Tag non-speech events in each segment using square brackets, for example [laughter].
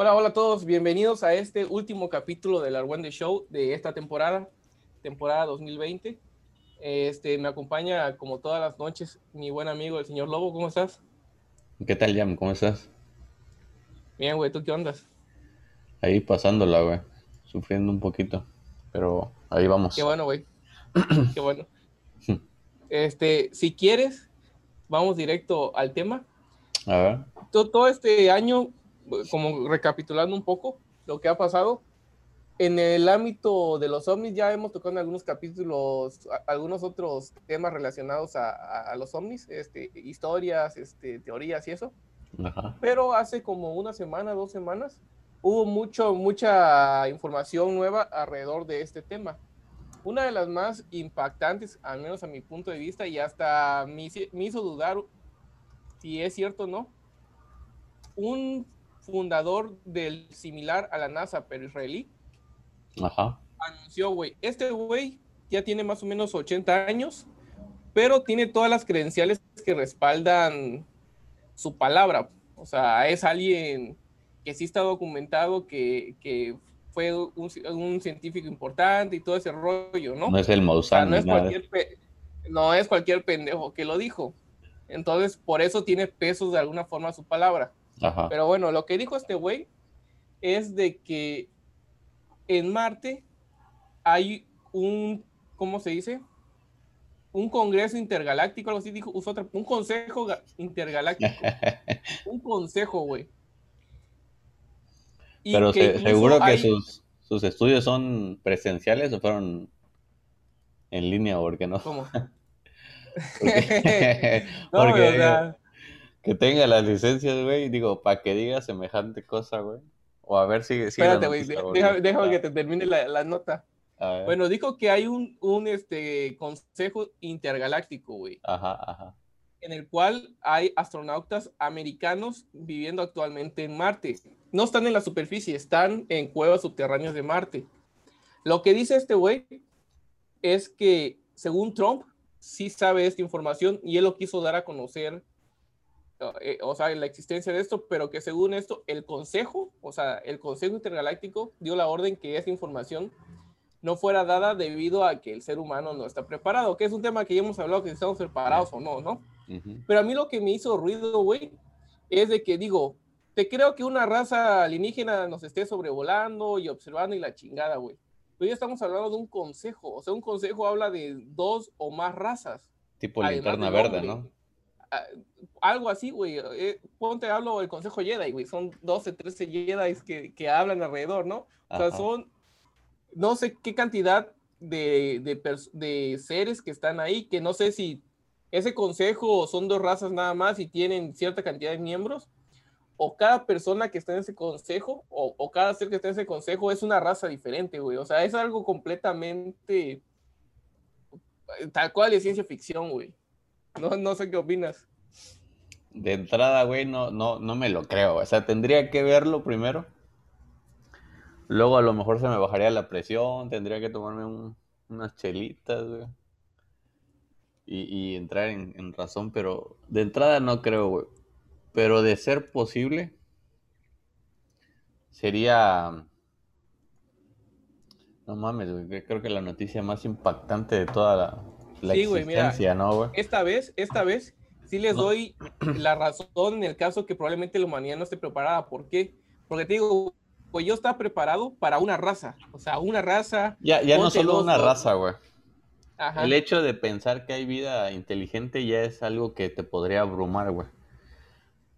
Hola, hola a todos, bienvenidos a este último capítulo del Arwende Show de esta temporada, temporada 2020. Este, me acompaña como todas las noches mi buen amigo el señor Lobo, ¿cómo estás? ¿Qué tal, Jam? ¿Cómo estás? Bien, güey, ¿tú qué ondas? Ahí pasándola, güey. Sufriendo un poquito. Pero ahí vamos. Qué bueno, güey. [clears throat] qué bueno. Este, si quieres, vamos directo al tema. A ver. Todo, todo este año, como recapitulando un poco lo que ha pasado, en el ámbito de los ovnis ya hemos tocado en algunos capítulos a- algunos otros temas relacionados a, a- a los ovnis, este, historias, este, teorías y eso. Ajá. Pero hace como una semana, dos semanas, hubo mucho, mucha información nueva alrededor de este tema. Una de las más impactantes, al menos a mi punto de vista, y hasta me, me hizo dudar si es cierto o no, un fundador del similar a la NASA, pero israelí, Ajá. anunció, güey, este güey ya tiene más o menos 80 años, pero tiene todas las credenciales que respaldan su palabra. O sea, es alguien que sí está documentado, que, que fue un, un científico importante y todo ese rollo, ¿no? No es el O sea, Maussan no es cualquier pendejo que lo dijo. Entonces, por eso tiene pesos de alguna forma su palabra. Ajá. Pero bueno, lo que dijo este güey es de que en Marte hay un, ¿cómo se dice? Un congreso intergaláctico, algo así dijo, usó otra, un consejo ga- intergaláctico, [laughs] un consejo, güey. Pero que se- incluso seguro que sus, sus estudios son presenciales o fueron en línea, ¿por qué no? ¿Cómo? [laughs] Porque, [laughs] No, porque o sea, que tenga las licencias, güey, digo, para que diga semejante cosa, güey. O a ver si... si espérate, güey, déjame, déjame que te termine la, la nota. Bueno. Dijo que hay un, un este, consejo intergaláctico, güey. Ajá, ajá. en el cual hay astronautas americanos viviendo actualmente en Marte. No están en la superficie, están en cuevas subterráneas de Marte. Lo que dice este güey es que, según Trump, sí sabe esta información y él lo quiso dar a conocer, o sea, la existencia de esto, pero que según esto, el Consejo, o sea, el Consejo Intergaláctico dio la orden que esa información no fuera dada debido a que el ser humano no está preparado, que es un tema que ya hemos hablado, que estamos preparados o no, ¿no? Ujú. Pero a mí lo que me hizo ruido, güey, es de que digo, te creo que una raza alienígena nos esté sobrevolando y observando y la chingada, güey. Pero ya estamos hablando de un consejo. O sea, un consejo habla de dos o más razas. Tipo linterna verde. ¿no? Algo así, güey. Eh, ponte, hablo del consejo Jedi, güey. Son 12, 13 Jedi que, que hablan alrededor, ¿no? O sea, Ajá. son no sé qué cantidad de, de, seres que están ahí, que no sé si ese consejo son dos razas nada más y tienen cierta cantidad de miembros, o cada persona que está en ese consejo, o, o cada ser que está en ese consejo es una raza diferente, güey. O sea, es algo completamente eh, tal cual de ciencia ficción, güey. [laughs] No, no sé qué opinas. De entrada, güey, no, no, no me lo creo. O sea, tendría que verlo primero. Luego a lo mejor se me bajaría la presión, tendría que tomarme un- unas chelitas. Y, entrar en, en razón, pero de entrada no creo, güey. Pero de ser posible, sería... No mames, güey, creo que la noticia más impactante de toda la, la Sí, güey, mira, ¿no, güey? Esta vez, esta vez, sí les No. doy la razón en el caso que probablemente la humanidad no esté preparada. ¿Por qué? Porque te digo, pues yo estaba preparado para una raza. O sea, una raza. Ya, ya no solo dos, una raza, güey. Ajá. El hecho de pensar que hay vida inteligente ya es algo que te podría abrumar, güey.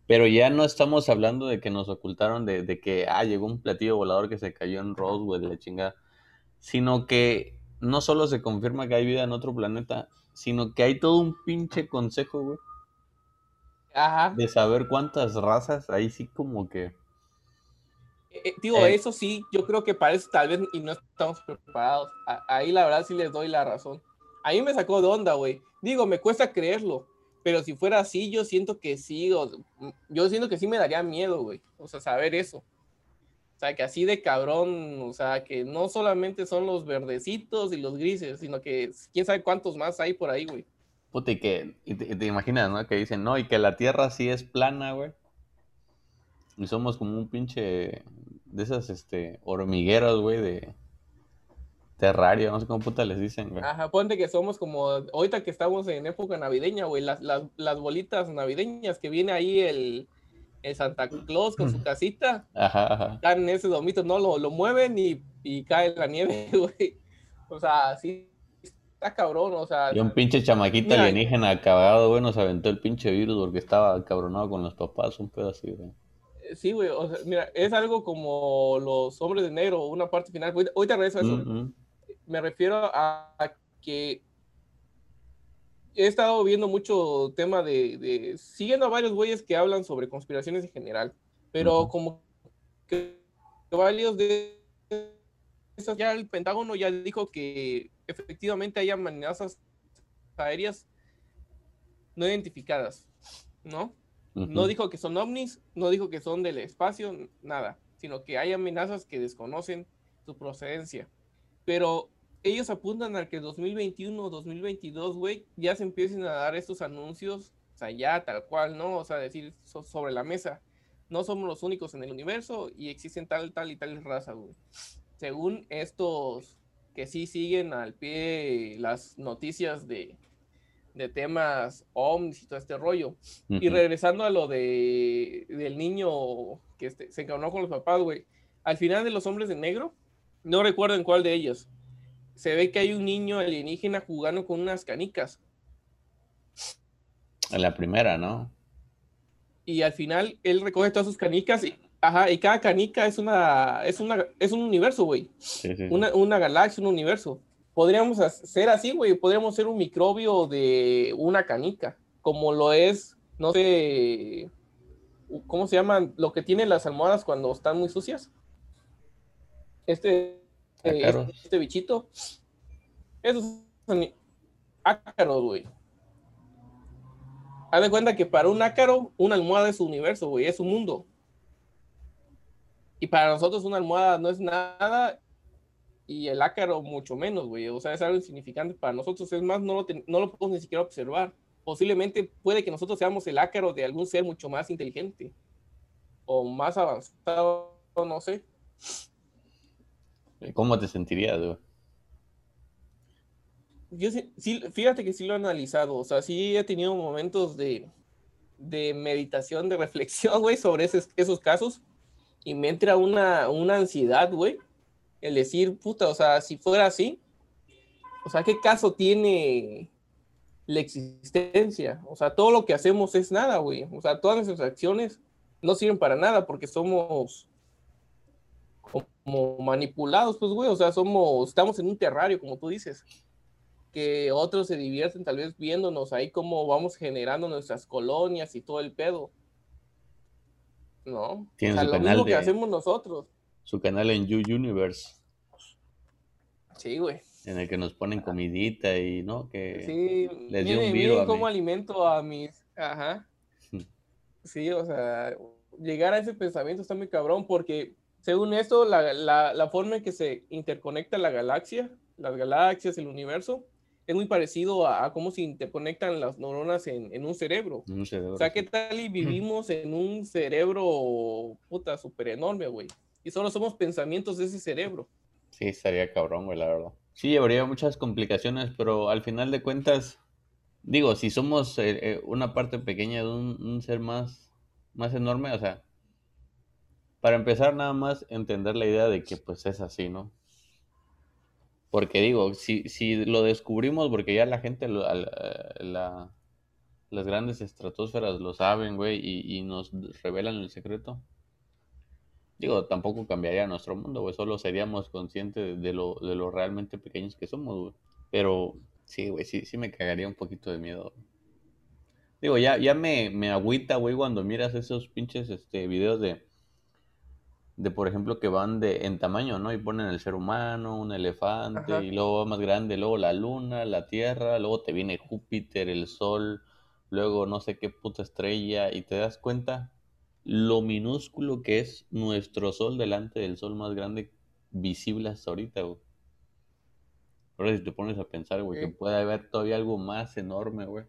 Pero ya no estamos hablando de que nos ocultaron de, de que, ah, llegó un platillo volador que se cayó en Roswell, la chingada. Sino que no solo se confirma que hay vida en otro planeta, sino que hay todo un pinche consejo, güey, Ajá. de saber cuántas razas, ahí sí como que... Eh, eh, digo, Eh. eso sí, yo creo que para eso tal vez y no estamos preparados. A- ahí la verdad sí les doy la razón. A mí me sacó de onda, güey. Digo, me cuesta creerlo, pero si fuera así, yo siento que sí, o- yo siento que sí me daría miedo, güey. O sea, saber eso. O sea, que así de cabrón, o sea, que no solamente son los verdecitos y los grises, sino que quién sabe cuántos más hay por ahí, güey. Puta, y que, y te, imaginas, ¿no? Que dicen, no, y que la Tierra sí es plana, güey. Y somos como un pinche de esas este hormigueras, güey, de terrario, no sé cómo puta les dicen, güey. Ajá, ponte que somos como, ahorita que estamos en época navideña, güey, las, las, las bolitas navideñas que viene ahí el, el Santa Claus con su casita. Ajá, ajá. Están en ese domito, no lo, lo mueven y, y cae la nieve, [laughs] güey. O sea, sí, está cabrón, o sea. Y un pinche chamaquito Mira, alienígena acabado, güey, nos aventó el pinche virus porque estaba cabronado con los papás, un así, güey. Sí, güey, o sea, mira, es algo como los hombres de negro, una parte final. Ahorita, ahorita regreso a eso. Me refiero a, a que he estado viendo mucho tema de, de- siguiendo a varios güeyes que hablan sobre conspiraciones en general, pero Ujú. como que varios de esos, ya el Pentágono ya dijo que efectivamente hay amenazas aéreas no identificadas, ¿no? No Ujú. dijo que son ovnis, no dijo que son del espacio, nada, sino que hay amenazas que desconocen su procedencia. Pero ellos apuntan al que 2021, 2022, güey, ya se empiecen a dar estos anuncios, o sea, ya tal cual, ¿no? O sea, decir so- sobre la mesa, no somos los únicos en el universo y existen tal, tal y tal raza, güey. Según estos que sí siguen al pie las noticias de, de temas ovnis y todo este rollo. Y Ujú. regresando a lo de del niño que este- se encabró con los papás, güey. Al final de Los Hombres de Negro, no recuerdo en cuál de ellos, se ve que hay un niño alienígena jugando con unas canicas. En la primera, ¿no? Y al final él recoge todas sus canicas y, ajá, y cada canica es una, es una, es un universo, güey. Sí, sí. sí. Una, una galaxia, un universo. Podríamos ser así, güey. Podríamos ser un microbio de una canica, como lo es, no sé, ¿cómo se llaman? Lo que tienen las almohadas cuando están muy sucias. Este, Ácaros. este bichito. Esos son ácaros, güey. Haz de cuenta que para un ácaro, una almohada es su universo, güey, es su mundo. Y para nosotros una almohada no es nada y el ácaro mucho menos, güey. O sea, es algo insignificante para nosotros. Es más, no lo, ten- no lo podemos ni siquiera observar. Posiblemente puede que nosotros seamos el ácaro de algún ser mucho más inteligente o más avanzado, no sé. ¿Cómo te sentirías, güey? Yo sí, fíjate que sí lo he analizado. O sea, sí he tenido momentos de, de meditación, de reflexión, güey, sobre esos, esos casos. Y me entra una, una ansiedad, güey. El decir, puta, o sea, si fuera así, o sea, ¿qué caso tiene la existencia? O sea, todo lo que hacemos es nada, güey. O sea, todas nuestras acciones no sirven para nada porque somos como manipulados, pues, güey. O sea, somos, estamos en un terrario, como tú dices. Que otros se divierten tal vez viéndonos ahí cómo vamos generando nuestras colonias y todo el pedo. ¿No? Tienen o sea, su lo canal mismo que de- hacemos nosotros. Su canal en You Universe, Sí, güey. en el que nos ponen comidita y, ¿no? Que Sí, les dio un virus cómo mí. alimento a mis. Ajá. [laughs] Sí, o sea, llegar a ese pensamiento está muy cabrón porque, según esto, la, la, la forma en que se interconecta la galaxia, las galaxias, el universo, es muy parecido a, a cómo se interconectan las neuronas en, en un cerebro. un cerebro. O sea, ¿qué tal y vivimos en un cerebro, puta, súper enorme, güey? Y solo somos pensamientos de ese cerebro. Sí, estaría cabrón, güey, la verdad. Sí, habría muchas complicaciones, pero al final de cuentas, digo, si somos eh, eh, una parte pequeña de un, un ser más, más enorme, o sea, para empezar nada más entender la idea de que pues es así, ¿no? Porque digo, si, si lo descubrimos, porque ya la gente, eh, la, las grandes estratosferas lo saben, güey, y, y nos revelan el secreto. Digo, tampoco cambiaría nuestro mundo, güey. Solo seríamos conscientes de lo, de lo realmente pequeños que somos, güey. Pero sí, güey, sí, sí me cagaría un poquito de miedo. Digo, ya, ya me, me agüita, güey, cuando miras esos pinches este, videos de, de, por ejemplo, que van de, en tamaño, ¿no? Y ponen el ser humano, un elefante, Ajá. y luego va más grande, luego la luna, la tierra, luego te viene Júpiter, el sol, luego no sé qué puta estrella, y te das cuenta lo minúsculo que es nuestro sol delante del sol más grande visible hasta ahorita, güey. Ahora si te pones a pensar, güey, que puede haber todavía algo más enorme, güey.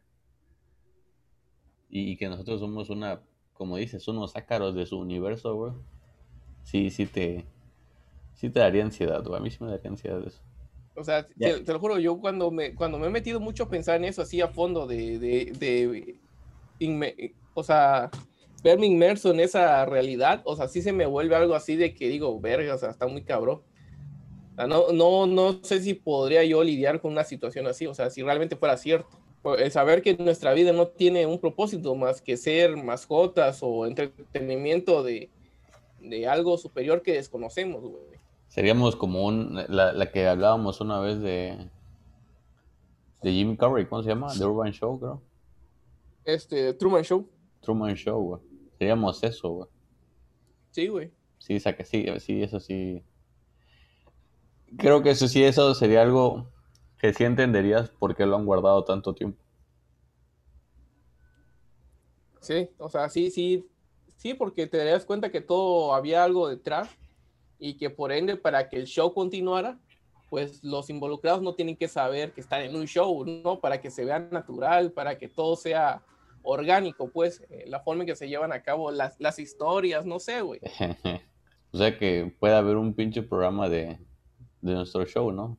Y, y que nosotros somos una como dices, unos ácaros de su universo, güey, sí, sí te, sí te daría ansiedad, güey. A mí sí me daría ansiedad eso. O sea, te, lo juro, yo cuando me, cuando me he metido mucho a pensar en eso así a fondo, de, de, de o sea, verme inmerso en esa realidad, o sea, sí se me vuelve algo así de que digo, verga, o sea, está muy cabrón. O sea, no, no, no sé si podría yo lidiar con una situación así, o sea, si realmente fuera cierto. El saber que nuestra vida no tiene un propósito más que ser mascotas o entretenimiento de, de algo superior que desconocemos, güey. Seríamos como un, la, la, que hablábamos una vez de, de Jimmy Carrey, ¿cómo se llama? The Urban Show, creo. Este, Truman Show. Truman Show, güey. Seríamos eso, güey. Sí, güey. Sí, saca, sí, sí, eso sí. Creo que eso sí, eso sería algo que sí entenderías por qué lo han guardado tanto tiempo. Sí, o sea, sí, sí, sí, porque te darías cuenta que todo había algo detrás y que por ende para que el show continuara, pues los involucrados no tienen que saber que están en un show, ¿no? Para que se vea natural, para que todo sea orgánico, pues, eh, la forma en que se llevan a cabo las, las historias, no sé, güey. [laughs] o sea que puede haber un pinche programa de, de nuestro show, ¿no?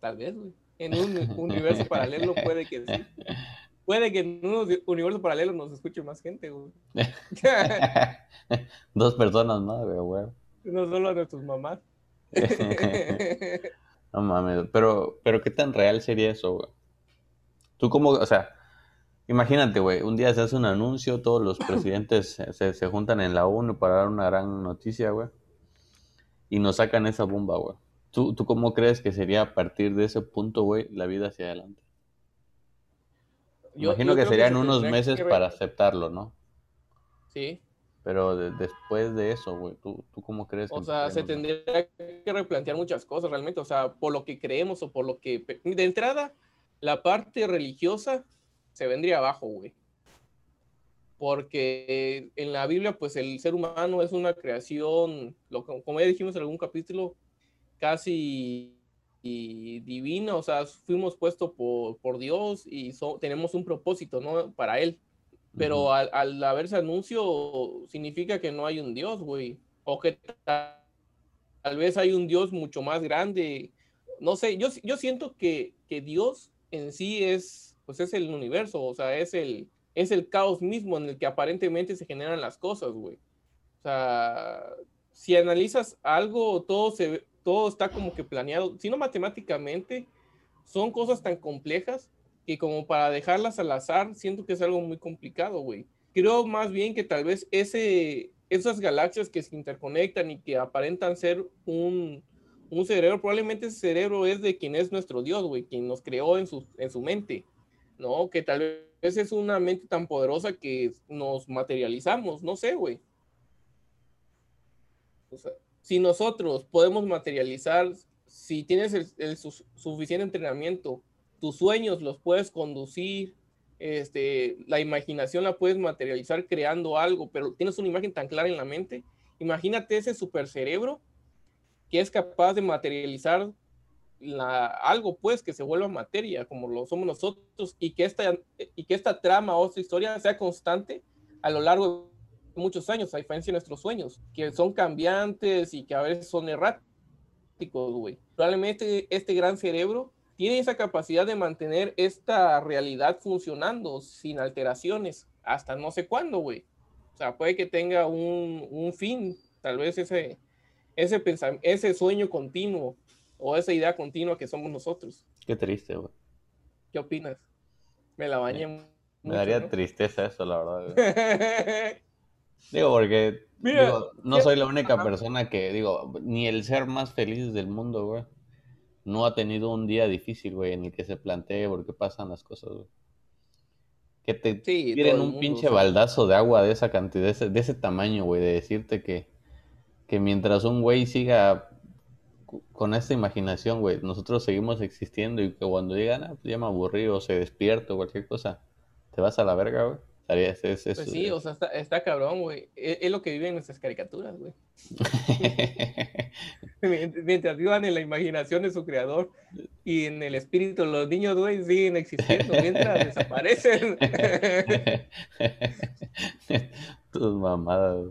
Tal vez, güey. En un universo paralelo puede que sí. [laughs] Puede que en un universo paralelo nos escuche más gente, güey. [laughs] Dos personas más, güey, No solo a nuestras mamás. [laughs] [laughs] no mames, pero, pero ¿qué tan real sería eso, güey? Tú como, o sea, imagínate, güey, un día se hace un anuncio, todos los presidentes se, se juntan en la ONU para dar una gran noticia, güey y nos sacan esa bomba, güey. ¿Tú, ¿Tú cómo crees que sería a partir de ese punto, güey, la vida hacia adelante? Yo, Imagino que serían unos meses para aceptarlo, ¿no? Sí. Pero después de eso, güey, ¿tú, ¿tú, cómo crees? O sea, se tendría que replantear muchas cosas realmente, o sea, por lo que creemos o por lo que... De entrada, la parte religiosa se vendría abajo, güey porque en la Biblia, pues el ser humano es una creación, como ya dijimos en algún capítulo, casi divina, o sea, fuimos puestos por, por Dios y tenemos un propósito, ¿no? Para Él. Pero al, al, haberse anuncio, significa que no hay un Dios, güey. O que tal, tal, vez hay un Dios mucho más grande. No sé, yo, yo siento que, que Dios en sí es, pues es el universo, o sea, es el, es el caos mismo en el que aparentemente se generan las cosas, güey. O sea, si analizas algo, todo, se, todo está como que planeado, si no matemáticamente, son cosas tan complejas que como para dejarlas al azar, siento que es algo muy complicado, güey. Creo más bien que tal vez ese, esas galaxias que se interconectan y que aparentan ser un, un cerebro, probablemente ese cerebro es de quien es nuestro Dios, güey, quien nos creó en su, en su mente, ¿no? Que tal vez es una mente tan poderosa que nos materializamos, no sé, güey. O sea, si nosotros podemos materializar, si tienes el, suficiente entrenamiento, tus sueños los puedes conducir, este, la imaginación la puedes materializar creando algo, pero tienes una imagen tan clara en la mente, imagínate ese supercerebro que es capaz de materializar algo pues que se vuelva materia como lo somos nosotros y que esta, y que esta trama o esta historia sea constante a lo largo de muchos años, a diferencia de nuestros sueños, que son cambiantes y que a veces son erráticos, güey. Probablemente este gran cerebro tiene esa capacidad de mantener esta realidad funcionando sin alteraciones hasta no sé cuándo, güey. O sea, puede que tenga un, un fin, tal vez ese, ese, ese sueño continuo o esa idea continua que somos nosotros. Qué triste, güey. ¿Qué opinas? Me la bañé. Me, daría tristeza eso, la verdad. [laughs] digo, porque no soy la única persona que, digo, ni el ser más feliz del mundo, güey, no ha tenido un día difícil, güey, en el que se plantee por qué pasan las cosas, güey. Que te tiren un pinche baldazo de agua de esa cantidad, de ese, de ese tamaño, güey, de decirte que, que mientras un güey siga con esta imaginación, güey, nosotros seguimos existiendo y que cuando digan, ah, pues ya me aburrí o se despierto o cualquier cosa, te vas a la verga, güey. Es, es, pues sí, o sea, está, está cabrón, güey. Es, lo que viven nuestras caricaturas, güey. [laughs] [laughs] Mientras vivan en la imaginación de su creador. y en el espíritu los niños, güey, siguen existiendo mientras [laughs] desaparecen. Tus mamadas.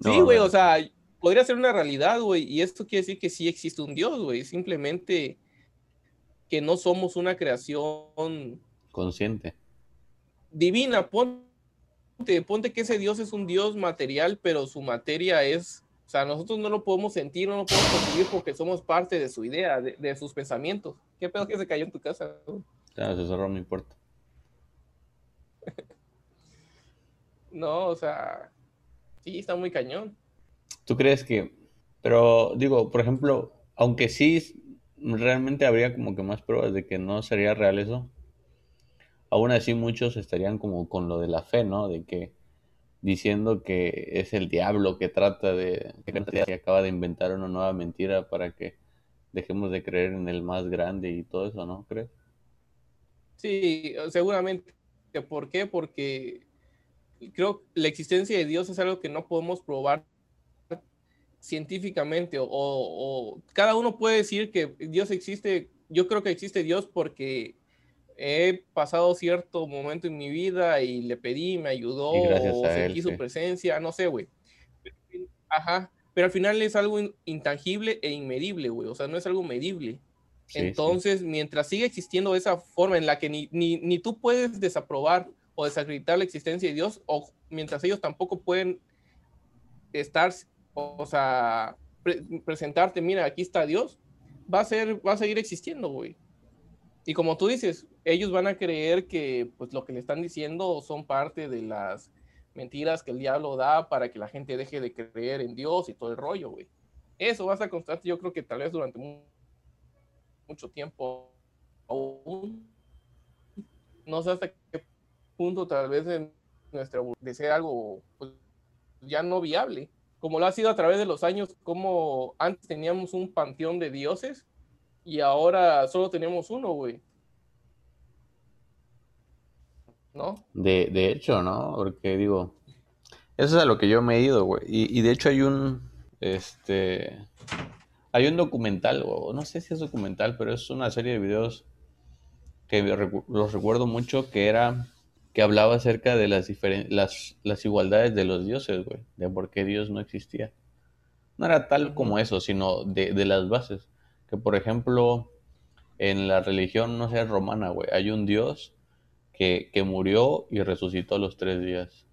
sí, güey, o sea, podría ser una realidad, güey, y esto quiere decir que sí existe un Dios, güey, simplemente que no somos una creación consciente. Divina, ponte, ponte que ese Dios es un Dios material, pero su materia es o sea, nosotros no lo podemos sentir, no lo podemos percibir porque somos parte de su idea, de, sus pensamientos. ¿Qué pedo que se cayó en tu casa? Claro, se cerró mi puerta. [laughs] no, o sea, sí, está muy cañón. ¿Tú crees que, pero digo, por ejemplo, aunque sí realmente habría como que más pruebas de que no sería real eso, aún así muchos estarían como con lo de la fe, ¿no? De que diciendo que es el diablo que trata de, que acaba de inventar una nueva mentira para que dejemos de creer en el más grande y todo eso, ¿no crees? Sí, seguramente. ¿Por qué? Porque creo que la existencia de Dios es algo que no podemos probar científicamente o, o, cada uno puede decir que Dios existe, yo creo que existe Dios porque he pasado cierto momento en mi vida y le pedí, me ayudó, o sentí su presencia, no sé, güey. Ajá, pero al final es algo intangible e inmedible, güey, o sea, no es algo medible. Entonces, mientras siga existiendo esa forma en la que ni, ni, tú puedes desaprobar o desacreditar la existencia de Dios, o mientras ellos tampoco pueden estar, o sea, presentarte, mira, aquí está Dios, va a ser, va a seguir existiendo, güey. Y como tú dices, ellos van a creer que pues lo que le están diciendo son parte de las mentiras que el diablo da para que la gente deje de creer en Dios y todo el rollo, güey. Eso va a constante, yo creo que tal vez durante mucho tiempo aún. No sé hasta qué punto tal vez en nuestra de ser algo pues, ya no viable, como lo ha sido a través de los años, como antes teníamos un panteón de dioses y ahora solo tenemos uno, güey. ¿No? De, de hecho, ¿no? Porque digo, eso es a lo que yo me he ido, güey. Y, y de hecho hay un, este, hay un documental, o no sé si es documental, pero es una serie de videos que los recuerdo mucho, que era, que hablaba acerca de las, las, las igualdades de los dioses, güey, de por qué Dios no existía. No era tal como eso, sino de, de las bases que por ejemplo en la religión, no sé, romana, güey, hay un dios que, murió y resucitó a los tres días.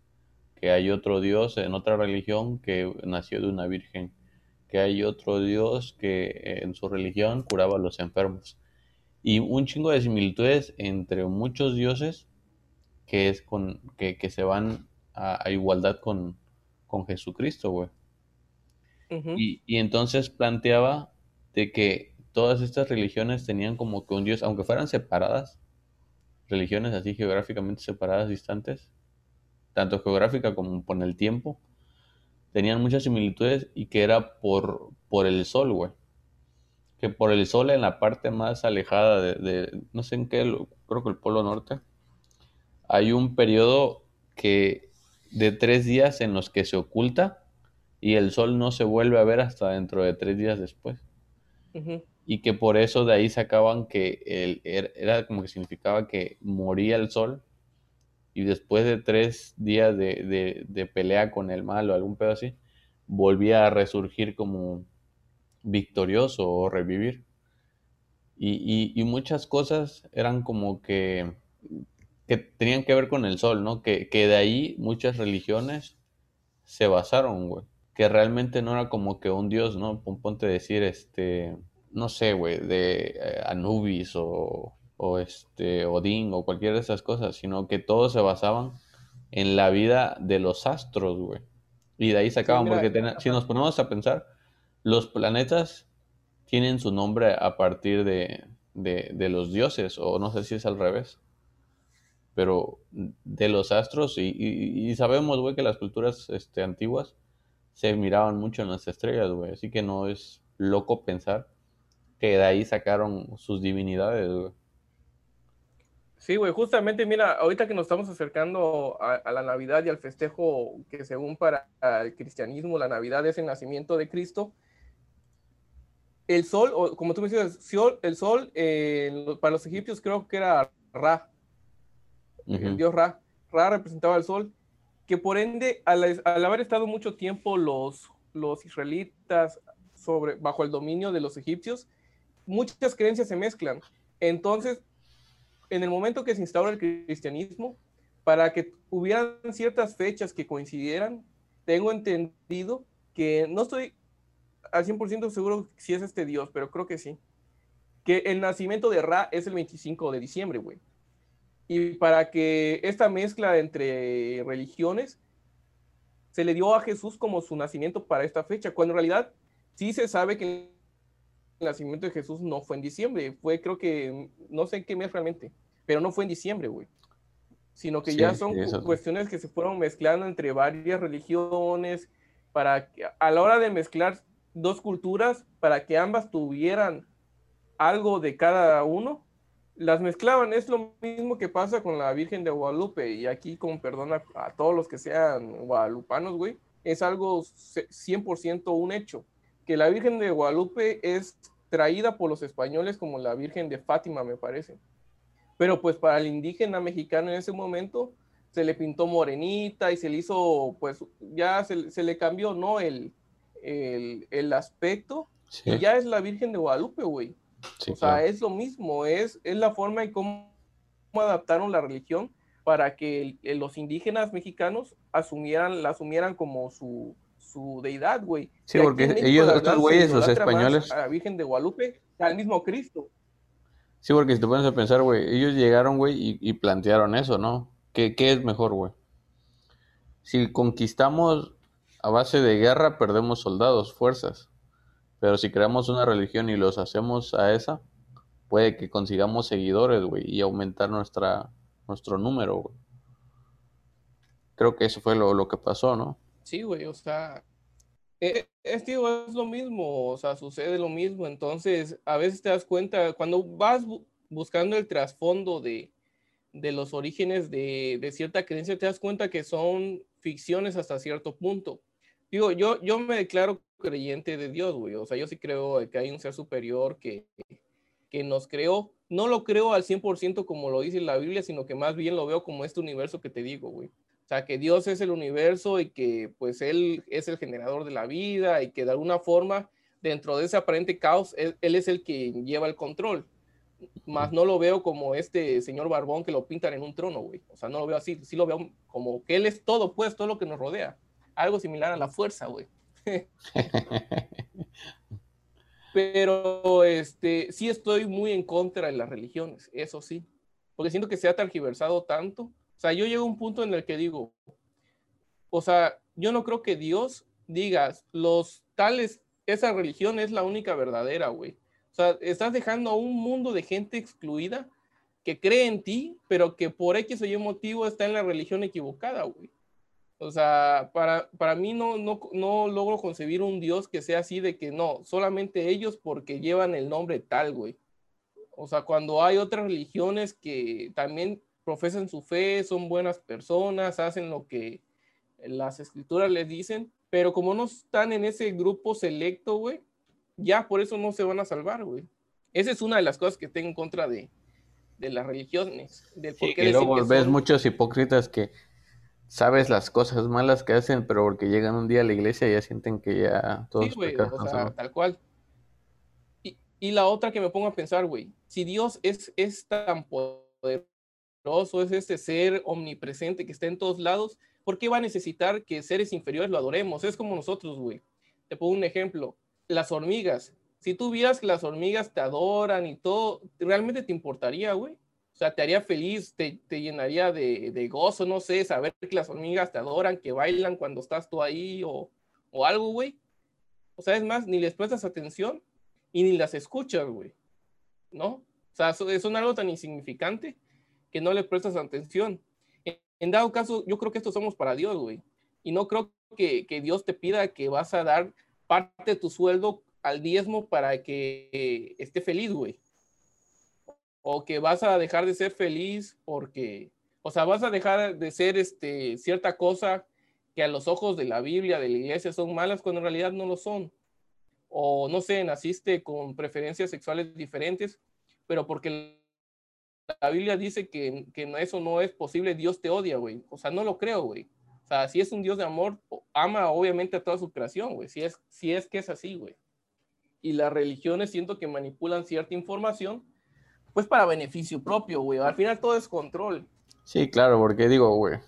Que hay otro dios en otra religión que nació de una virgen. Que hay otro dios que en su religión curaba a los enfermos. Y un chingo de similitudes entre muchos dioses que, es con, que, se van a, igualdad con, con Jesucristo, güey. y, y entonces planteaba de que todas estas religiones tenían como que un dios, aunque fueran separadas, religiones así geográficamente separadas, distantes, tanto geográfica como por el tiempo, tenían muchas similitudes y que era por, por el sol, güey. Que por el sol en la parte más alejada de, no sé en qué, creo que el Polo Norte, hay un periodo que de tres días en los que se oculta y el sol no se vuelve a ver hasta dentro de tres días después y que por eso de ahí sacaban que el, er, era como que significaba que moría el sol y después de tres días de, pelea con el mal o algún pedo así, volvía a resurgir como victorioso o revivir. Y, muchas cosas eran como que, que tenían que ver con el sol, ¿no? Que, que de ahí muchas religiones se basaron, güey. Que realmente no era como que un dios, ¿no? Ponte decir, este, no sé, güey, de eh, Anubis o, o, este Odín o cualquiera de esas cosas, sino que todos se basaban en la vida de los astros, güey. Y de ahí sacaban, porque si nos ponemos a pensar, los planetas tienen su nombre a partir de, de, los dioses, o no sé si es al revés, pero de los astros, y, y, sabemos, güey, que las culturas este, antiguas se miraban mucho en las estrellas, güey, así que no es loco pensar que de ahí sacaron sus divinidades, güey. Sí, güey, justamente, mira, ahorita que nos estamos acercando a, la Navidad y al festejo que según para el cristianismo la Navidad es el nacimiento de Cristo, el sol, o como tú me decías, el sol eh, para los egipcios creo que era Ra, el dios Ra. Ra representaba al sol, que por ende, al, haber estado mucho tiempo los, los israelitas sobre, bajo el dominio de los egipcios, muchas creencias se mezclan. Entonces, en el momento que se instaura el cristianismo, para que hubieran ciertas fechas que coincidieran, tengo entendido que no estoy al 100% seguro si es este Dios, pero creo que sí. Que el nacimiento de Ra es el 25 de diciembre, güey. Y para que esta mezcla entre religiones se le dio a Jesús como su nacimiento para esta fecha, cuando en realidad sí se sabe que nacimiento de Jesús no fue en diciembre, fue creo que, no sé en qué mes realmente, pero no fue en diciembre, güey. Sino que ya son cuestiones que se fueron mezclando entre varias religiones para que a la hora de mezclar dos culturas para que ambas tuvieran algo de cada uno, las mezclaban. Es lo mismo que pasa con la Virgen de Guadalupe. Y aquí, con perdón a, todos los que sean guadalupanos, güey, es algo 100% un hecho. Que la Virgen de Guadalupe es traída por los españoles como la Virgen de Fátima, me parece. Pero pues para el indígena mexicano en ese momento se le pintó morenita y se le hizo, pues ya se, se le cambió, ¿no? El, el, aspecto y ya es la Virgen de Guadalupe, güey. o sea, es lo mismo, es, es la forma en cómo, adaptaron la religión para que los indígenas mexicanos asumieran, la asumieran como su, su deidad, güey. Sí, porque ellos, estos güeyes, los españoles. A la Virgen de Guadalupe, al mismo Cristo. Sí, porque si te pones a pensar, güey, ellos llegaron, güey, y, y, plantearon eso, ¿no? ¿Qué, ¿Qué es mejor, güey? Si conquistamos a base de guerra perdemos soldados, fuerzas. Pero si creamos una religión y los hacemos a esa, puede que consigamos seguidores, güey, y aumentar nuestra, nuestro número, güey. Creo que eso fue lo, que pasó, ¿no? Sí, güey, o sea, eh, es, es lo mismo, o sea, sucede lo mismo. Entonces, a veces te das cuenta, cuando vas buscando el trasfondo de, de los orígenes de, de, cierta creencia, te das cuenta que son ficciones hasta cierto punto. Digo, yo, yo me declaro creyente de Dios, güey. O sea, yo sí creo que hay un ser superior que, que nos creó. No lo creo al 100% como lo dice la Biblia, sino que más bien lo veo como este universo que te digo, güey. O sea, que Dios es el universo y que pues Él es el generador de la vida y que de alguna forma, dentro de ese aparente caos, Él, es el que lleva el control. Más no lo veo como este señor Barbón que lo pintan en un trono, güey. O sea, no lo veo así. Sí lo veo como que Él es todo, pues, todo lo que nos rodea algo similar a la fuerza, güey. [laughs] Pero este, sí estoy muy en contra de las religiones, eso sí, porque siento que se ha tergiversado tanto. Sea, yo llego a un punto en el que digo, o sea, yo no creo que Dios diga, los tales, esa religión es la única verdadera, güey. O sea, estás dejando a un mundo de gente excluida que cree en ti, pero que por X o Y motivo está en la religión equivocada, güey. O sea, para, para mí no, no, no logro concebir un Dios que sea así de que no, solamente ellos porque llevan el nombre tal, güey. O sea, cuando hay otras religiones que también profesan su fe, son buenas personas, hacen lo que las escrituras les dicen, pero como no están en ese grupo selecto, güey, ya por eso no se van a salvar, güey. Esa es una de las cosas que tengo en contra de, de las religiones. y luego ves muchos hipócritas que sabes las cosas malas que hacen, pero porque llegan un día a la iglesia y ya sienten que ya todos sí, güey, o sea, tal cual. Y, y, la otra que me pongo a pensar, güey, si Dios es, es tan poderoso, es este ser omnipresente que está en todos lados, ¿por qué va a necesitar que seres inferiores lo adoremos? Es como nosotros, güey. Te pongo un ejemplo. Las hormigas. Si tú vieras que las hormigas te adoran y todo, ¿realmente te importaría, güey? O sea, te haría feliz, te, llenaría de, gozo, no sé, saber que las hormigas te adoran, que bailan cuando estás tú ahí o, algo, güey. O sea, es más, ni les prestas atención y ni las escuchas, güey. ¿No? O sea, son algo tan insignificante que no les prestas atención. En, dado caso, yo creo que esto somos para Dios, güey. Y no creo que, que, Dios te pida que vas a dar parte de tu sueldo al diezmo para que esté feliz, güey o que vas a dejar de ser feliz porque, o sea, vas a dejar de ser este, cierta cosa que a los ojos de la Biblia, de la iglesia, son malas cuando en realidad no lo son. o no sé, naciste con preferencias sexuales diferentes, pero porque la Biblia dice que, que eso no es posible, Dios te odia, güey. O sea, no lo creo, güey. O sea, si es un Dios de amor, ama obviamente a toda su creación, güey. Si es, si es que es así, güey. Y las religiones siento que manipulan cierta información, pues para beneficio propio, güey. Al final todo es control. Sí, claro, porque digo, güey.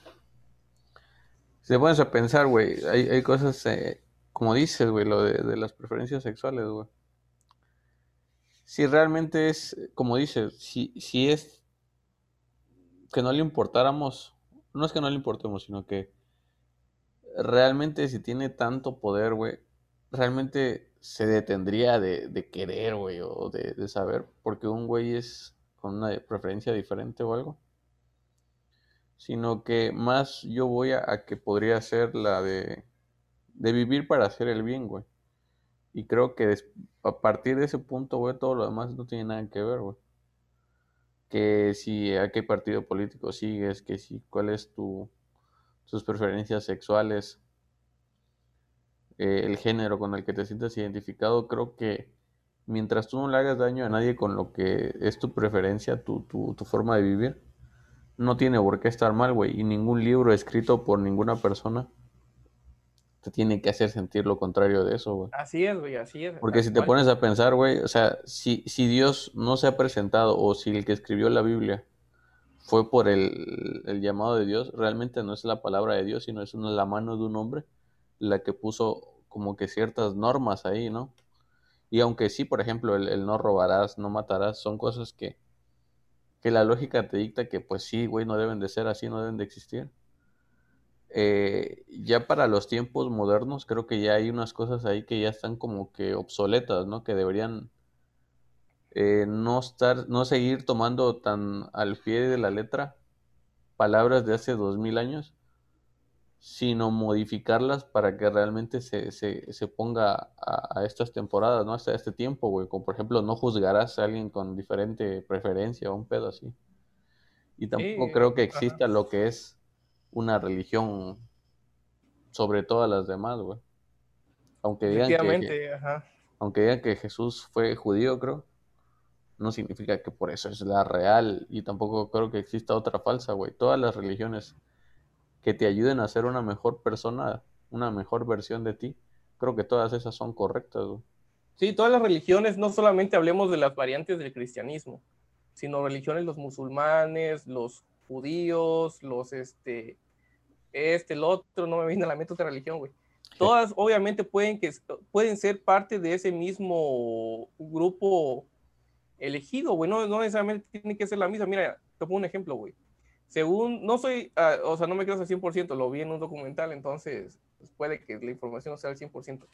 Si te pones a pensar, güey, hay, hay cosas, eh, como dices, güey, lo de, de las preferencias sexuales, güey si realmente es, como dices, si, si es que no le importáramos, no es que no le importemos, sino que realmente si tiene tanto poder, güey, realmente se detendría de, querer, güey, o de, saber, porque un güey es con una preferencia diferente o algo. Sino que más yo voy a, a que podría ser la de, de vivir para hacer el bien, güey. Y creo que a partir de ese punto, güey, todo lo demás no tiene nada que ver, güey. Que si a qué partido político sigues, que si cuál es tu tus preferencias sexuales, eh, el género con el que te sientas identificado, creo que mientras tú no le hagas daño a nadie con lo que es tu preferencia, tu, tu, tu forma de vivir, no tiene por qué estar mal, güey. Y ningún libro escrito por ninguna persona te tiene que hacer sentir lo contrario de eso, güey. Así es, güey, así es. Porque si te pones a pensar, güey, o sea, si, si Dios no se ha presentado o si el que escribió la Biblia fue por el, el, llamado de Dios, realmente no es la palabra de Dios, sino es una, la mano de un hombre la que puso como que ciertas normas ahí, ¿no? Y aunque sí, por ejemplo, el, el no robarás, no matarás, son cosas que, que la lógica te dicta que pues sí, güey, no deben de ser así, no deben de existir eh, ya para los tiempos modernos creo que ya hay unas cosas ahí que ya están como que obsoletas, ¿no? Que deberían eh, no estar, no seguir tomando tan al pie de la letra palabras de hace dos mil años, sino modificarlas para que realmente se, se, se ponga a, estas temporadas, ¿no? Hasta este tiempo, güey. Como por ejemplo, no juzgarás a alguien con diferente preferencia o un pedo así. Y tampoco creo que exista lo que es una religión sobre todas las demás, güey. Aunque digan que, aunque digan que Jesús fue judío, creo, no significa que por eso es la real y tampoco creo que exista otra falsa, güey. Todas las religiones que te ayuden a ser una mejor persona, una mejor versión de ti, creo que todas esas son correctas, güey. Sí, todas las religiones, no solamente hablemos de las variantes del cristianismo, sino religiones, los musulmanes, los judíos, los este, este, el otro, no me viene a la mente otra religión, güey. Todas obviamente pueden, que, pueden ser parte de ese mismo grupo elegido, güey. No, no necesariamente tiene que ser la misma. Mira, te pongo un ejemplo, güey. Según, no soy, uh, o sea, no me creo al 100%, lo vi en un documental, entonces pues puede que la información no sea al 100%.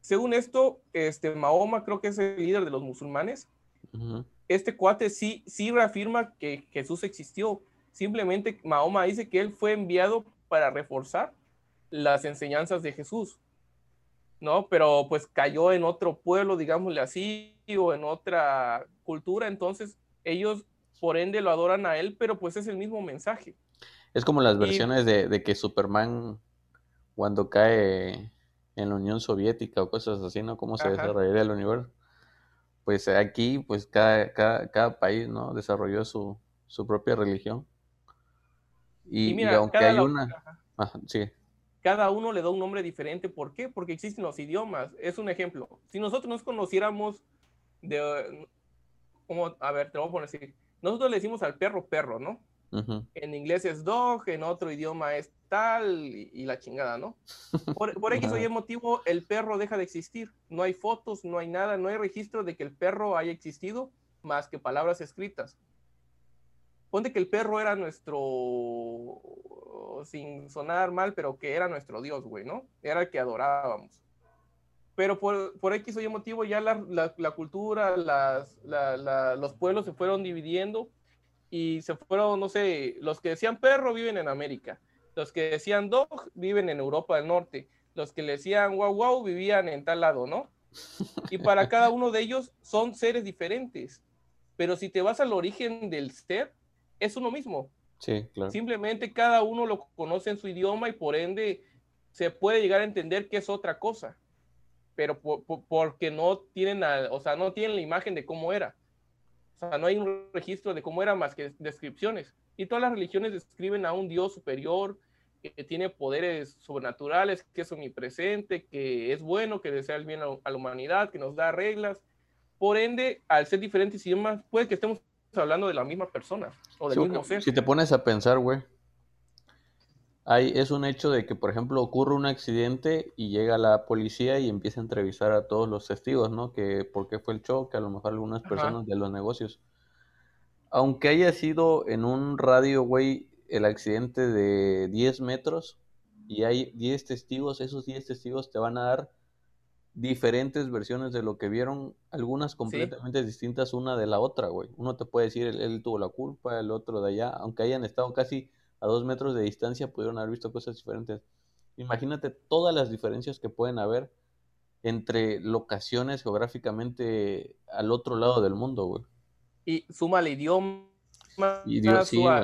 Según esto, este, Mahoma creo que es el líder de los musulmanes. Uh -huh. Este cuate sí, sí reafirma que Jesús existió, Simplemente Mahoma dice que él fue enviado para reforzar las enseñanzas de Jesús, ¿no? Pero pues cayó en otro pueblo, digámosle así, o en otra cultura, entonces ellos por ende lo adoran a él, pero pues es el mismo mensaje. Es como las versiones y, de, de, que Superman cuando cae en la Unión Soviética o cosas así, ¿no? Cómo se desarrollaría el universo. Pues aquí, pues cada, cada, cada país, ¿no? Desarrolló su, su propia religión. Y, y, mira, y aunque hay una... Ajá, sí. Cada uno le da un nombre diferente. ¿Por qué? Porque existen los idiomas. Es un ejemplo. Si nosotros nos conociéramos de... Como, a ver, te lo voy a poner así. Nosotros le decimos al perro perro, ¿no? Uh -huh. En inglés es dog, en otro idioma es tal y, y la chingada, ¿no? [laughs] Por, por X o Y motivo, el perro deja de existir. No hay fotos, no hay nada, no hay registro de que el perro haya existido más que palabras escritas ponte que el perro era nuestro, sin sonar mal, pero que era nuestro Dios, güey, ¿no? Era el que adorábamos. Pero por, por X o Y motivo ya la, la, la cultura, las, la, los pueblos se fueron dividiendo y se fueron, no sé, los que decían perro viven en América, los que decían dog viven en Europa del Norte, los que le decían wow wow vivían en tal lado, ¿no? Y para [laughs] cada uno de ellos son seres diferentes. Pero si te vas al origen del ser, es uno mismo. Sí, claro. Simplemente cada uno lo conoce en su idioma y por ende se puede llegar a entender que es otra cosa. pero porque no tienen, o sea, no tienen la imagen de cómo era. O sea, no hay un registro de cómo era más que descripciones. Y todas las religiones describen a un Dios superior, que tiene poderes sobrenaturales, que es omnipresente, que es bueno, que desea el bien a, la humanidad, que nos da reglas. Por ende, al ser diferentes idiomas, puede que estemos hablando de la misma persona o del mismo ser. Si te pones a pensar, güey, es un hecho de que, por ejemplo, ocurre un accidente y llega la policía y empieza a entrevistar a todos los testigos, ¿no? Que por qué fue el choque, a lo mejor algunas personas de los negocios. Aunque haya sido en un radio, güey, el accidente de 10 metros y hay 10 testigos, esos 10 testigos te van a dar diferentes versiones de lo que vieron, algunas completamente distintas una de la otra, güey. Uno te puede decir, él, él, tuvo la culpa, el otro de allá, aunque hayan estado casi a dos metros de distancia, pudieron haber visto cosas diferentes. Imagínate todas las diferencias que pueden haber entre locaciones geográficamente al otro lado del mundo, güey. Y súmale idioma,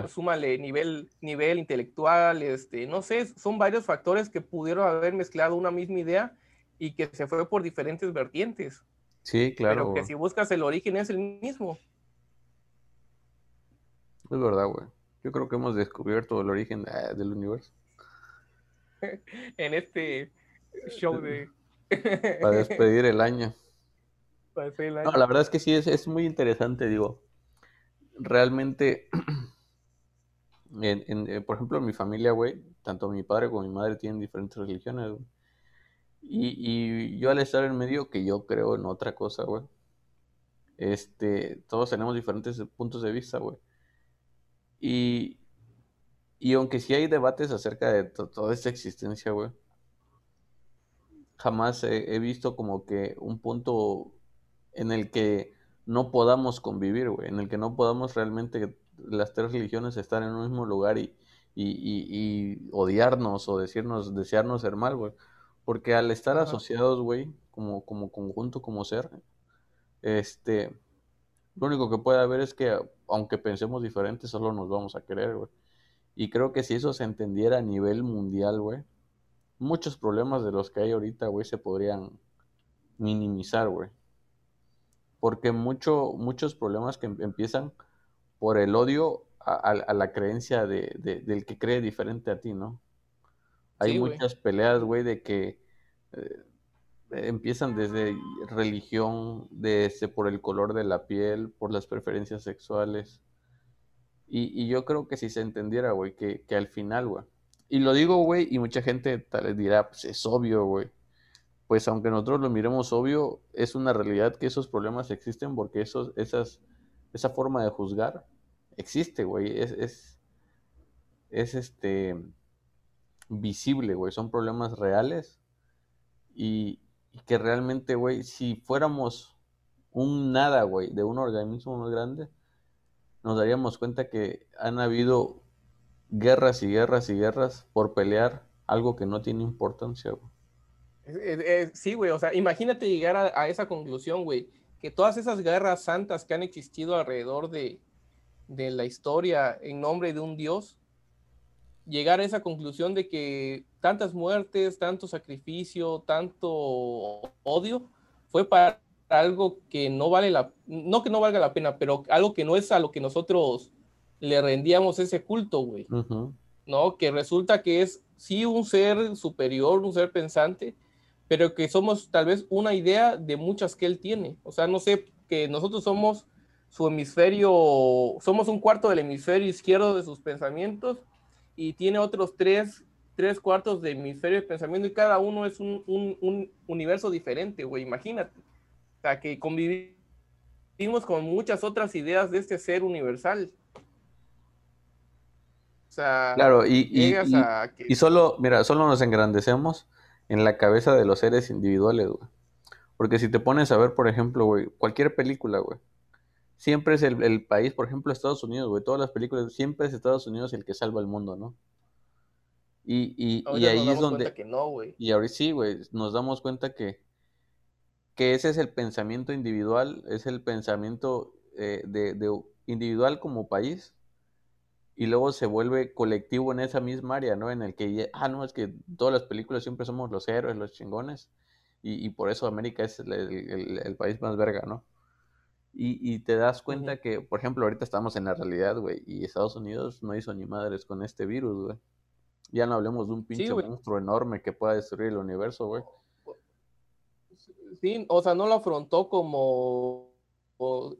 súmale nivel, nivel intelectual, este, no sé, son varios factores que pudieron haber mezclado una misma idea y que se fue por diferentes vertientes. Sí, claro. Pero que si buscas el origen es el mismo. Es verdad, güey. Yo creo que hemos descubierto el origen ah, del universo. [laughs] en este show de... Para despedir el año. [laughs] No, la verdad es que sí, es, es muy interesante, digo. Realmente, [clears throat] en, eh, por ejemplo, en mi familia, güey, tanto mi padre como mi madre tienen diferentes religiones, y yo al estar en medio, que yo creo en otra cosa, güey, este, todos tenemos diferentes puntos de vista, güey. Y, y aunque sí hay debates acerca de toda esta existencia, güey, jamás he, visto como que un punto en el que no podamos convivir, güey, en el que no podamos realmente las tres religiones estar en un mismo lugar y, y, odiarnos o decirnos, desearnos ser mal, güey. Porque al estar asociados, güey, como, como conjunto, como ser, este, lo único que puede haber es que, aunque pensemos diferente, solo nos vamos a querer, güey. Y creo que si eso se entendiera a nivel mundial, güey, muchos problemas de los que hay ahorita, güey, se podrían minimizar, güey. Porque mucho, muchos problemas que em, empiezan por el odio a, la creencia de, del que cree diferente a ti, ¿no? Hay muchas peleas, güey, de que eh, empiezan desde religión, desde por el color de la piel, por las preferencias sexuales. Y, yo creo que si se entendiera, güey, que, al final, güey. Y lo digo, güey, y mucha gente tal vez dirá, pues es obvio, güey. Pues aunque nosotros lo miremos obvio, es una realidad que esos problemas existen porque esos, esas, esa forma de juzgar existe, güey. Es, es, es este visible, güey. Son problemas reales. Y, que realmente, güey, si fuéramos un nada, güey, de un organismo más grande, nos daríamos cuenta que han habido guerras y guerras y guerras por pelear algo que no tiene importancia, güey. Sí, güey, o sea, imagínate llegar a, esa conclusión, güey, que todas esas guerras santas que han existido alrededor de, de la historia en nombre de un dios, llegar a esa conclusión de que tantas muertes, tanto sacrificio, tanto odio, fue para algo que no vale la, no que no valga la pena, pero algo que no es a lo que nosotros le rendíamos ese culto, güey. ¿No? Que resulta que es sí un ser superior, un ser pensante, pero que somos tal vez una idea de muchas que él tiene. O sea, no sé, que nosotros somos su hemisferio, somos un cuarto del hemisferio izquierdo de sus pensamientos y tiene otros tres, tres cuartos de hemisferio de pensamiento y cada uno es un, un, universo diferente, güey, imagínate. O sea, que convivimos con muchas otras ideas de este ser universal. O sea, claro, y, y, y, solo, mira, solo nos engrandecemos en la cabeza de los seres individuales, güey. Porque si te pones a ver, por ejemplo, güey, cualquier película, güey, siempre es el, país, por ejemplo, Estados Unidos, güey, todas las películas, siempre es Estados Unidos el que salva el mundo, ¿no? Y, y, y ahí es donde... Que no, güey. Y ahora sí, güey, nos damos cuenta que, que ese es el pensamiento individual, es el pensamiento eh, de, de, individual como país, y luego se vuelve colectivo en esa misma área, ¿no? En el que, ah, no, es que todas las películas siempre somos los héroes, los chingones, Y, por eso América es el, país más verga, ¿no? Y, te das cuenta que, por ejemplo, ahorita estamos en la realidad, güey, y Estados Unidos no hizo ni madres con este virus, güey. Ya no hablemos de un pinche monstruo enorme que pueda destruir el universo, güey. Sí, o sea, no lo afrontó como,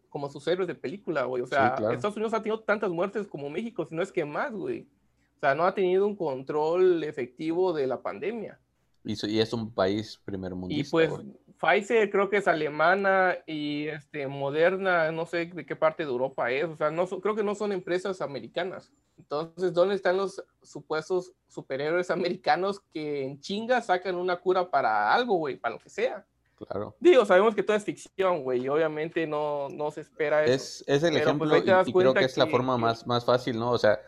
como sus héroes de película, güey. O sea, Estados Unidos ha tenido tantas muertes como México, si no es que más, güey. O sea, no ha tenido un control efectivo de la pandemia. Y, es un país primer mundo. Y pues Pfizer creo que es alemana y este, Moderna, no sé de qué parte de Europa es. O sea, no creo que no son empresas americanas. Entonces, ¿dónde están los supuestos superhéroes [laughs] americanos que en chinga sacan una cura para algo, güey, para lo que sea? Claro. Digo, sabemos que todo es ficción, güey, y obviamente no, no se espera eso. Es, el pues, ejemplo y, creo que es la forma más, más fácil, ¿no? O sea,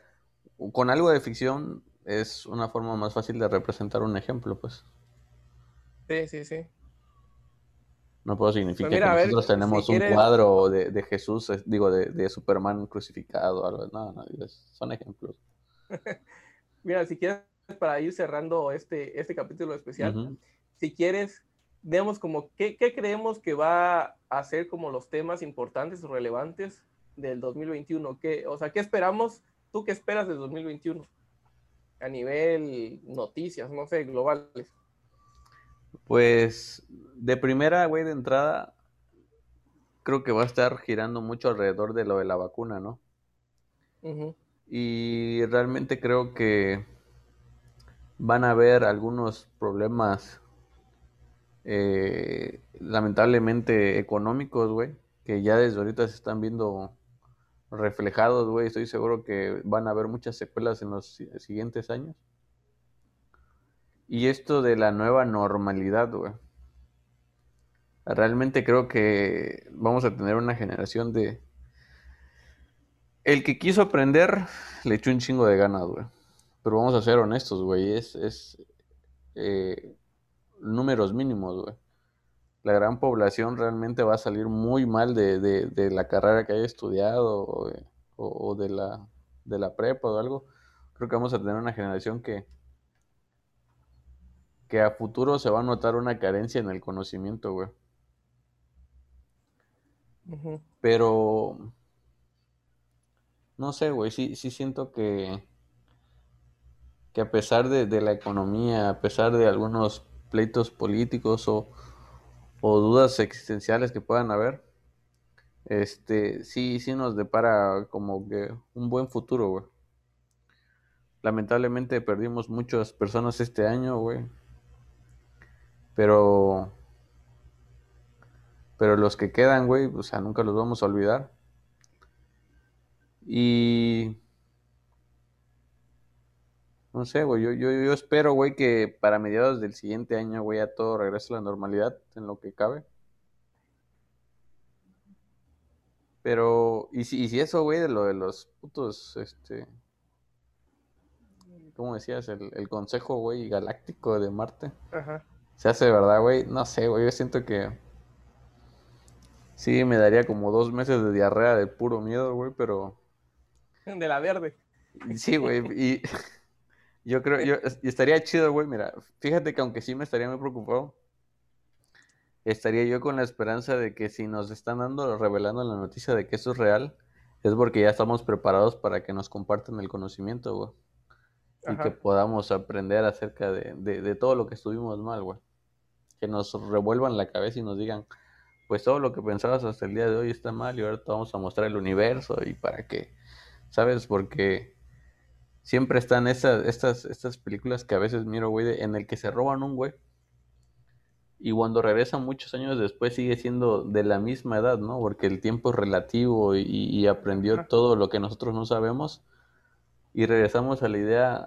con algo de ficción es una forma más fácil de representar un ejemplo, pues. Sí, sí, sí. No puedo significar pues que nosotros tenemos un cuadro de, Jesús, digo, de, Superman crucificado, algo. No, no, son ejemplos. [laughs] mira, si quieres, para ir cerrando este, este capítulo especial, si quieres, veamos como qué, qué, creemos que va a ser como los temas importantes o relevantes del 2021. ¿Qué, o sea, ¿qué esperamos? ¿Tú qué esperas del 2021? A nivel noticias, no sé, globales. Pues de primera, güey, de entrada, creo que va a estar girando mucho alrededor de lo de la vacuna, ¿no? Y realmente creo que van a haber algunos problemas, eh, lamentablemente económicos, güey, que ya desde ahorita se están viendo reflejados, güey. Estoy seguro que van a haber muchas secuelas en los siguientes años. Y esto de la nueva normalidad, güey. Realmente creo que vamos a tener una generación de... El que quiso aprender le echó un chingo de ganas, güey. Pero vamos a ser honestos, güey. Es, es eh, números mínimos, güey. La gran población realmente va a salir muy mal de, la carrera que haya estudiado o, de, la, de la prepa o algo. Creo que vamos a tener una generación que, que a futuro se va a notar una carencia en el conocimiento, güey. Pero, no sé, güey, sí, sí siento que, que a pesar de, la economía, a pesar de algunos pleitos políticos o, o dudas existenciales que puedan haber, este, sí, sí nos depara como que un buen futuro, güey. Lamentablemente perdimos muchas personas este año, güey. Pero. Pero los que quedan, güey, o sea, nunca los vamos a olvidar. Y. No sé, güey, yo, yo, yo espero, güey, que para mediados del siguiente año, güey, a todo regrese a la normalidad en lo que cabe. Pero, y si, y si eso, güey, de lo de los putos, este, ¿cómo decías? El, el consejo, güey, galáctico de Marte. Ajá se hace de verdad, güey. No sé, güey. Yo siento que. Sí, me daría como dos meses de diarrea de puro miedo, güey, pero. De la verde. Sí, güey. Y [laughs] yo creo. Yo, y estaría chido, güey. Mira, fíjate que aunque sí me estaría muy preocupado, estaría yo con la esperanza de que si nos están dando, revelando la noticia de que eso es real, es porque ya estamos preparados para que nos compartan el conocimiento, güey. Y que podamos aprender acerca de, de todo lo que estuvimos mal, güey que nos revuelvan la cabeza y nos digan, pues todo lo que pensabas hasta el día de hoy está mal y ahora te vamos a mostrar el universo y para qué, ¿sabes? Porque siempre están estas, estas, estas películas que a veces miro, güey, en el que se roban un güey y cuando regresan muchos años después sigue siendo de la misma edad, ¿no? Porque el tiempo es relativo y, aprendió todo lo que nosotros no sabemos y regresamos a la idea,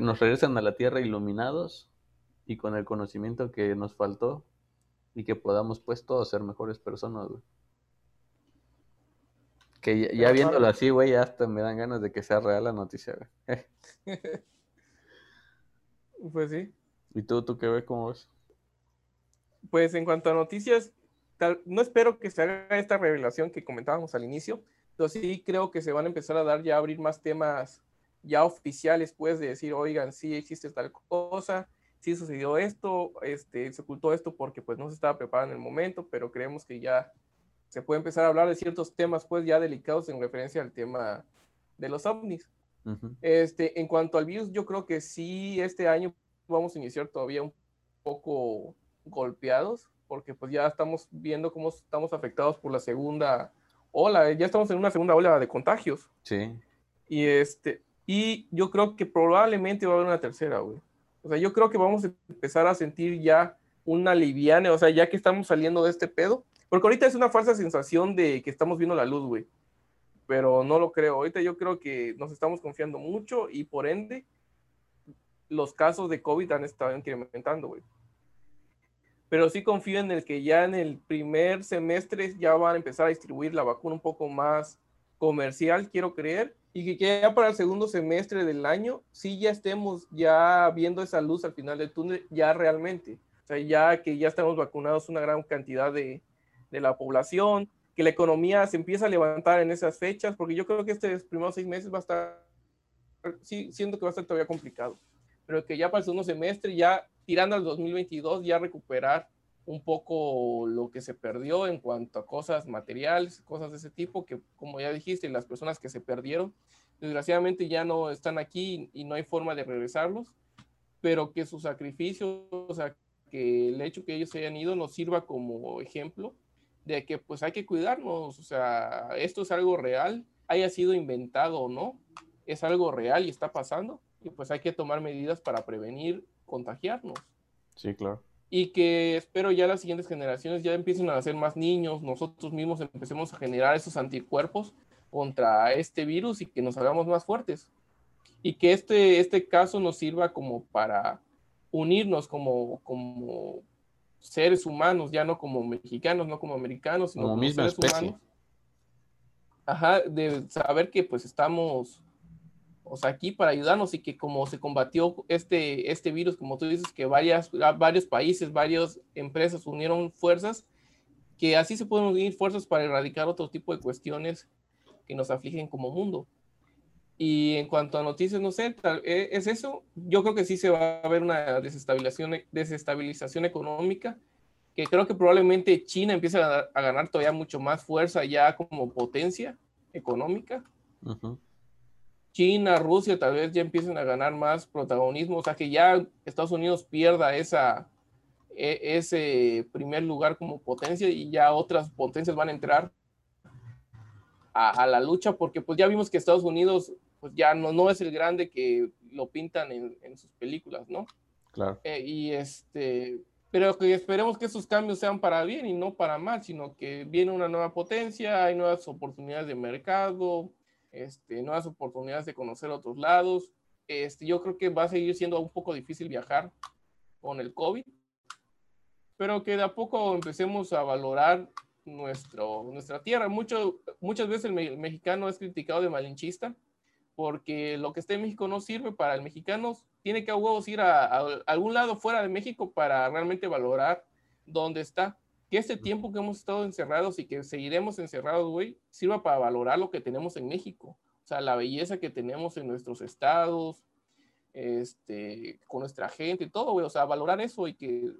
nos regresan a la Tierra iluminados y con el conocimiento que nos faltó y que podamos pues todos ser mejores personas, güey. Que ya, viéndolo así, güey, hasta me dan ganas de que sea real la noticia, güey. [laughs] pues sí. ¿Y tú, tú qué ves, cómo ves? Pues en cuanto a noticias, no espero que se haga esta revelación que comentábamos al inicio, pero sí creo que se van a empezar a dar ya a abrir más temas ya oficiales, pues, de decir, oigan, sí existe tal cosa, sí sucedió esto, este, se ocultó esto porque pues no se estaba preparado en el momento, pero creemos que ya se puede empezar a hablar de ciertos temas pues ya delicados en referencia al tema de los ovnis. este, en cuanto al virus, yo creo que sí, este año vamos a iniciar todavía un poco golpeados, porque pues ya estamos viendo cómo estamos afectados por la segunda ola, ya estamos en una segunda ola de contagios. Sí. Y este, y yo creo que probablemente va a haber una tercera, güey. O sea, yo creo que vamos a empezar a sentir ya una liviana, o sea, ya que estamos saliendo de este pedo, porque ahorita es una falsa sensación de que estamos viendo la luz, güey. Pero no lo creo. Ahorita yo creo que nos estamos confiando mucho y por ende los casos de COVID han estado incrementando, güey. Pero sí confío en el que ya en el primer semestre ya van a empezar a distribuir la vacuna un poco más comercial, quiero creer, y que ya para el segundo semestre del año sí ya estemos ya viendo esa luz al final del túnel, ya realmente. O sea, ya que ya estamos vacunados una gran cantidad de, de la población, que la economía se empieza a levantar en esas fechas, porque yo creo que estos primeros seis meses va a estar, sí, siento que va a estar todavía complicado, pero que ya para el segundo semestre, ya tirando al 2022, ya recuperar un poco lo que se perdió en cuanto a cosas materiales, cosas de ese tipo, que como ya dijiste, las personas que se perdieron, desgraciadamente ya no están aquí y no hay forma de regresarlos, pero que su sacrificio, o sea, que el hecho que ellos se hayan ido nos sirva como ejemplo de que pues hay que cuidarnos, o sea, esto es algo real, haya sido inventado o no, es algo real y está pasando, y pues hay que tomar medidas para prevenir contagiarnos. Sí, claro y que espero ya las siguientes generaciones ya empiecen a ser más niños, nosotros mismos empecemos a generar esos anticuerpos contra este virus y que nos hagamos más fuertes. Y que este, este caso nos sirva como para unirnos como, como seres humanos, ya no como mexicanos, no como americanos, sino como, seres humanos. Ajá, de saber que pues estamos o sea, aquí para ayudarnos y que como se combatió este, este virus, como tú dices, que varias, varios países, varias empresas unieron fuerzas, que así se pueden unir fuerzas para erradicar otro tipo de cuestiones que nos afligen como mundo. Y en cuanto a noticias, no sé, e, es eso. Yo creo que sí se va a ver una desestabilización, desestabilización económica, que creo que probablemente China empiece a, ganar todavía mucho más fuerza ya como potencia económica. China, Rusia tal vez ya empiecen a ganar más protagonismo, o sea que ya Estados Unidos pierda esa, e, ese primer lugar como potencia y ya otras potencias van a entrar a, la lucha porque pues ya vimos que Estados Unidos pues ya no, no es el grande que lo pintan en, sus películas, ¿no? Claro. Eh, y este, pero que esperemos que esos cambios sean para bien y no para mal, sino que viene una nueva potencia, hay nuevas oportunidades de mercado, este, nuevas oportunidades de conocer otros lados. Este, yo creo que va a seguir siendo un poco difícil viajar con el COVID, pero que de a poco empecemos a valorar nuestro, nuestra tierra. Mucho, muchas veces el, mexicano es criticado de malinchista porque lo que está en México no sirve para el mexicano. Tiene que a huevos ir a, a algún lado fuera de México para realmente valorar dónde está que este tiempo que hemos estado encerrados y que seguiremos encerrados, güey, sirva para valorar lo que tenemos en México. O sea, la belleza que tenemos en nuestros estados, este, con nuestra gente y todo, güey. O sea, valorar eso y que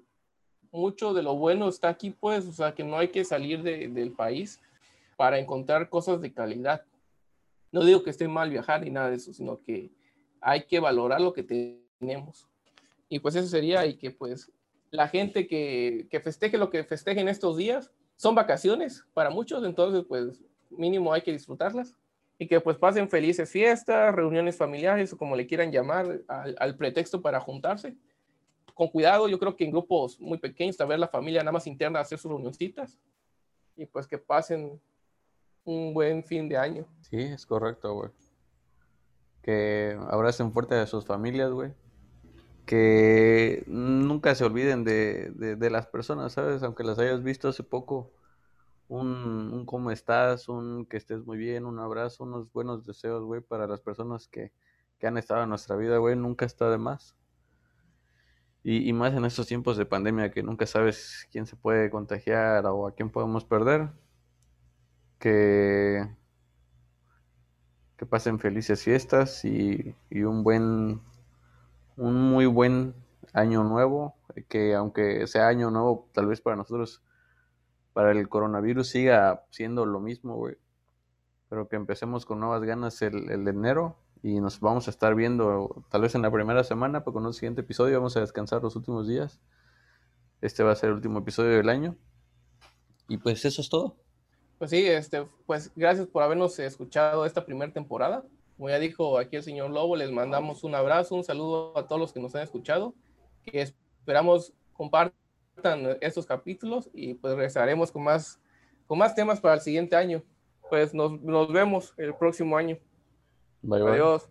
mucho de lo bueno está aquí, pues, o sea, que no hay que salir del país para encontrar cosas de calidad. No digo que esté mal viajar ni nada de eso, sino que hay que valorar lo que tenemos. Y pues eso sería, y que pues la gente que, que festeje lo que festeje en estos días. Son vacaciones para muchos, entonces pues mínimo hay que disfrutarlas y que pues pasen felices fiestas, reuniones familiares o como le quieran llamar al, pretexto para juntarse. Con cuidado, yo creo que en grupos muy pequeños, a ver la familia nada más interna, hacer sus reunioncitas y pues que pasen un buen fin de año. Sí, es correcto, güey. Que abracen fuerte a sus familias, güey que nunca se olviden de, de, las personas, ¿sabes? Aunque las hayas visto hace poco, un, cómo estás, un que estés muy bien, un abrazo, unos buenos deseos, güey, para las personas que, que han estado en nuestra vida, güey, nunca está de más. Y, más en estos tiempos de pandemia que nunca sabes quién se puede contagiar o a quién podemos perder. Que, que pasen felices fiestas y, y un buen un muy buen año nuevo, que aunque sea año nuevo, tal vez para nosotros, para el coronavirus siga siendo lo mismo, güey. Pero que empecemos con nuevas ganas el, el de enero y nos vamos a estar viendo tal vez en la primera semana, pero con un siguiente episodio vamos a descansar los últimos días. Este va a ser el último episodio del año. Y pues eso es todo. Pues sí, este, pues gracias por habernos escuchado esta primera temporada. Como ya dijo aquí el señor Lobo, les mandamos un abrazo, un saludo a todos los que nos han escuchado, que esperamos compartan estos capítulos y pues regresaremos con más, con más temas para el siguiente año. Pues nos, nos vemos el próximo año. Bye, bye. Adiós.